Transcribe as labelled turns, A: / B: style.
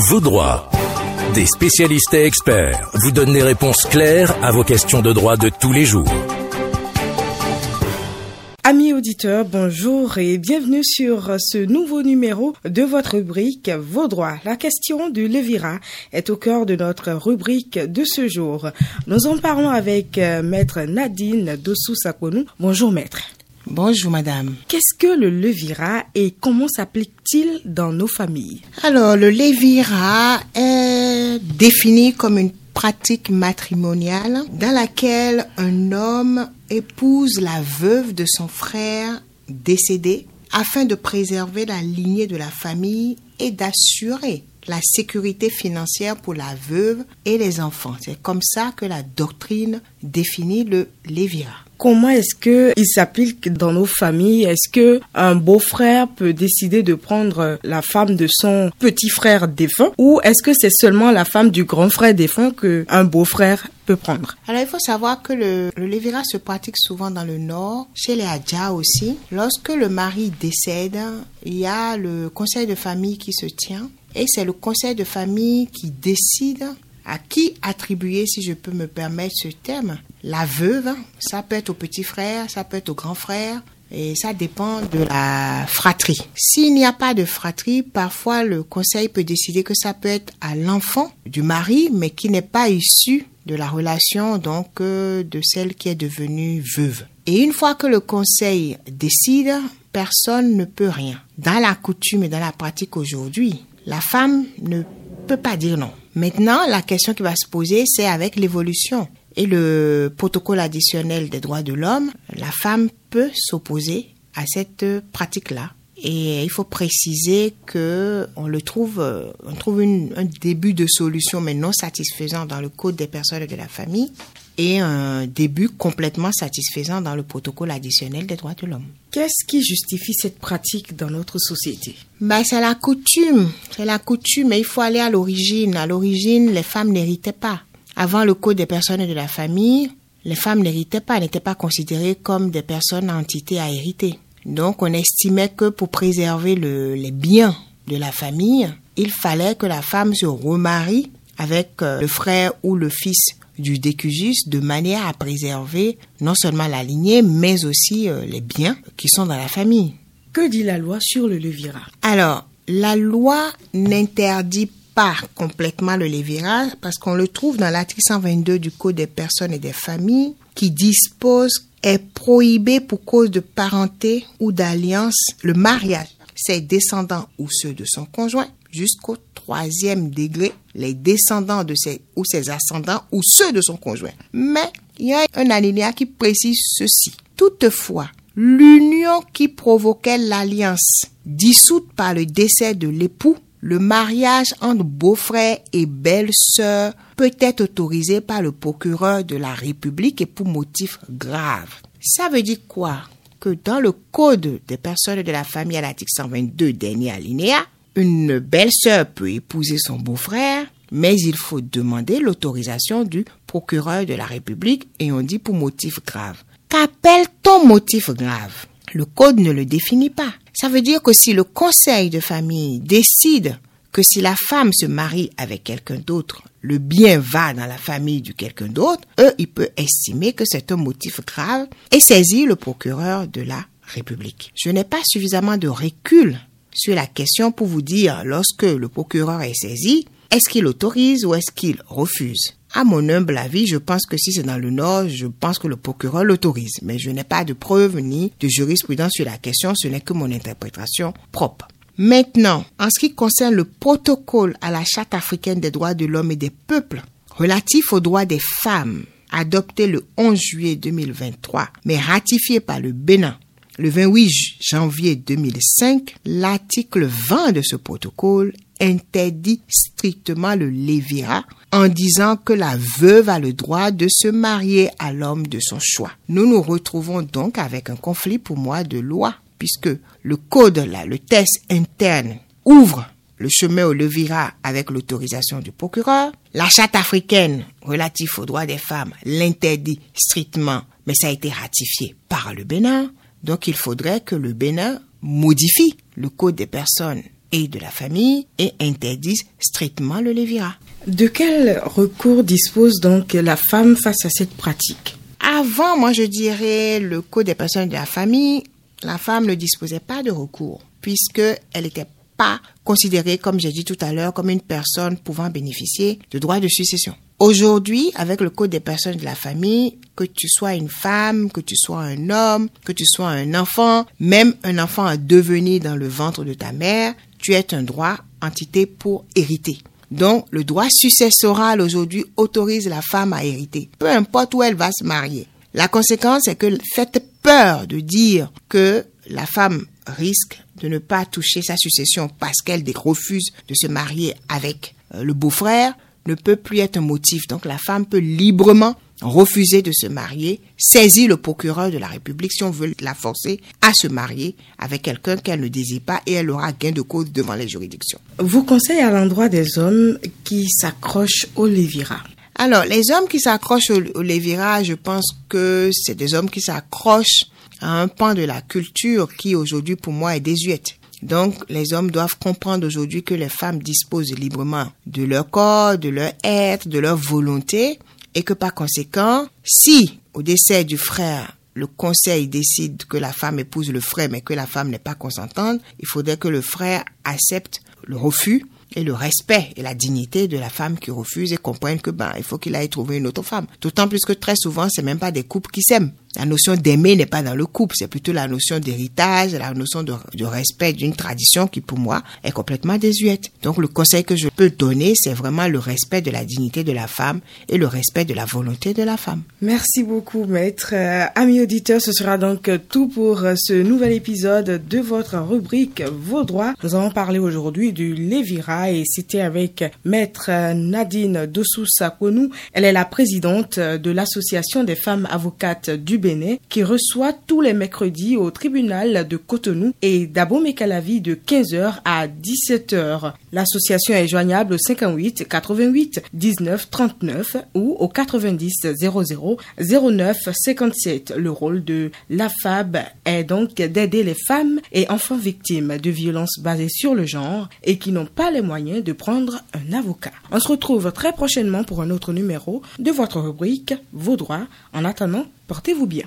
A: Vos droits. Des spécialistes et experts vous donnent des réponses claires à vos questions de droit de tous les jours.
B: Amis auditeurs, bonjour et bienvenue sur ce nouveau numéro de votre rubrique Vos droits. La question du Levira est au cœur de notre rubrique de ce jour. Nous en parlons avec euh, maître Nadine Dossou Sakonou. Bonjour maître.
C: Bonjour madame.
B: Qu'est-ce que le Levira et comment s'applique-t-il dans nos familles?
C: Alors le Levira est défini comme une pratique matrimoniale dans laquelle un homme épouse la veuve de son frère décédé afin de préserver la lignée de la famille et d'assurer la sécurité financière pour la veuve et les enfants. C'est comme ça que la doctrine définit le Lévira.
B: Comment est-ce que il s'applique dans nos familles? Est-ce que un beau-frère peut décider de prendre la femme de son petit frère défunt? Ou est-ce que c'est seulement la femme du grand frère défunt que un beau-frère peut prendre?
C: Alors il faut savoir que le, le se pratique souvent dans le nord, chez les Hadja aussi. Lorsque le mari décède, il y a le conseil de famille qui se tient. Et c'est le conseil de famille qui décide à qui attribuer, si je peux me permettre ce terme, la veuve. Ça peut être au petit frère, ça peut être au grand frère. Et ça dépend de la fratrie. S'il n'y a pas de fratrie, parfois le conseil peut décider que ça peut être à l'enfant du mari, mais qui n'est pas issu de la relation donc euh, de celle qui est devenue veuve. Et une fois que le conseil décide, personne ne peut rien. Dans la coutume et dans la pratique aujourd'hui, la femme ne peut pas dire non. Maintenant, la question qui va se poser, c'est avec l'évolution et le protocole additionnel des droits de l'homme, la femme peut s'opposer à cette pratique-là. Et il faut préciser que on le trouve, on trouve un début de solution, mais non satisfaisant dans le code des personnes de la famille et un début complètement satisfaisant dans le protocole additionnel des droits de l'homme.
B: Qu'est-ce qui justifie cette pratique dans notre société?
C: Ben, C'est la coutume. C'est la coutume, mais il faut aller à l'origine. À l'origine, les femmes n'héritaient pas. Avant le code des personnes de la famille, les femmes n'héritaient pas, n'étaient pas considérées comme des personnes entités à hériter. Donc on estimait que pour préserver le, les biens de la famille, il fallait que la femme se remarie avec euh, le frère ou le fils du décujus de manière à préserver non seulement la lignée, mais aussi euh, les biens qui sont dans la famille.
B: Que dit la loi sur le levira
C: Alors, la loi n'interdit pas complètement le levira parce qu'on le trouve dans l'article 122 du Code des personnes et des familles qui dispose est prohibé pour cause de parenté ou d'alliance le mariage, ses descendants ou ceux de son conjoint jusqu'au troisième degré les descendants de ses ou ses ascendants ou ceux de son conjoint. Mais il y a un alinéa qui précise ceci. Toutefois, l'union qui provoquait l'alliance dissoute par le décès de l'époux, le mariage entre beau-frère et belle-sœur peut être autorisé par le procureur de la République et pour motif grave. Ça veut dire quoi? Que dans le code des personnes de la famille à l'article 122 dernier alinéa, une belle-sœur peut épouser son beau-frère, mais il faut demander l'autorisation du procureur de la République et on dit pour motif grave. Qu'appelle-t-on motif grave? Le code ne le définit pas. Ça veut dire que si le conseil de famille décide que si la femme se marie avec quelqu'un d'autre, le bien va dans la famille de quelqu'un d'autre, eux, il peut estimer que c'est un motif grave et saisir le procureur de la République. Je n'ai pas suffisamment de recul sur la question pour vous dire, lorsque le procureur est saisi, est-ce qu'il autorise ou est-ce qu'il refuse? À mon humble avis, je pense que si c'est dans le Nord, je pense que le procureur l'autorise. Mais je n'ai pas de preuves ni de jurisprudence sur la question, ce n'est que mon interprétation propre. Maintenant, en ce qui concerne le protocole à la Charte africaine des droits de l'homme et des peuples relatif aux droits des femmes, adopté le 11 juillet 2023, mais ratifié par le Bénin le 28 janvier 2005, l'article 20 de ce protocole interdit strictement le lévira en disant que la veuve a le droit de se marier à l'homme de son choix. Nous nous retrouvons donc avec un conflit pour moi de loi puisque le code le test interne ouvre le chemin au levira avec l'autorisation du procureur. La charte africaine relative aux droits des femmes l'interdit strictement, mais ça a été ratifié par le Bénin. Donc il faudrait que le Bénin modifie le code des personnes et de la famille et interdisent strictement le lévira.
B: De quel recours dispose donc la femme face à cette pratique?
C: Avant, moi je dirais le code des personnes de la famille, la femme ne disposait pas de recours puisque elle n'était pas considérée, comme j'ai dit tout à l'heure, comme une personne pouvant bénéficier de droits de succession. Aujourd'hui, avec le code des personnes de la famille, que tu sois une femme, que tu sois un homme, que tu sois un enfant, même un enfant à devenir dans le ventre de ta mère, tu es un droit entité pour hériter. Donc, le droit successoral aujourd'hui autorise la femme à hériter, peu importe où elle va se marier. La conséquence est que faites peur de dire que la femme risque de ne pas toucher sa succession parce qu'elle refuse de se marier avec euh, le beau-frère ne peut plus être un motif. Donc la femme peut librement refuser de se marier, saisir le procureur de la République si on veut la forcer à se marier avec quelqu'un qu'elle ne désire pas et elle aura gain de cause devant les juridictions.
B: Vous conseillez à l'endroit des hommes qui s'accrochent au lévira.
C: Alors, les hommes qui s'accrochent au, lévira, je pense que c'est des hommes qui s'accrochent à un pan de la culture qui aujourd'hui pour moi est désuète. Donc, les hommes doivent comprendre aujourd'hui que les femmes disposent librement de leur corps, de leur être, de leur volonté, et que par conséquent, si au décès du frère, le conseil décide que la femme épouse le frère, mais que la femme n'est pas consentante, il faudrait que le frère accepte le refus et le respect et la dignité de la femme qui refuse et comprenne que ben il faut qu'il aille trouver une autre femme. D'autant plus que très souvent c'est même pas des couples qui s'aiment. La notion d'aimer n'est pas dans le couple, c'est plutôt la notion d'héritage, la notion de, respect d'une tradition qui pour moi est complètement désuète. Donc le conseil que je peux donner, c'est vraiment le respect de la dignité de la femme et le respect de la volonté de la femme.
B: Merci beaucoup maître. Euh, amis auditeurs, ce sera donc tout pour ce nouvel épisode de votre rubrique Vos droits. Nous allons parler aujourd'hui du Lévira et c'était avec maître Nadine Dossou Sakonou. Elle est la présidente de l'association des femmes avocates du qui reçoit tous les mercredis au tribunal de Cotonou et d'Abo Mekalavi de 15h à 17h. L'association est joignable au 58 88 19 39 ou au 90 00 09 57. Le rôle de la FAB est donc d'aider les femmes et enfants victimes de violences basées sur le genre et qui n'ont pas les moyens de prendre un avocat. On se retrouve très prochainement pour un autre numéro de votre rubrique Vos droits. En attendant, Portez-vous bien.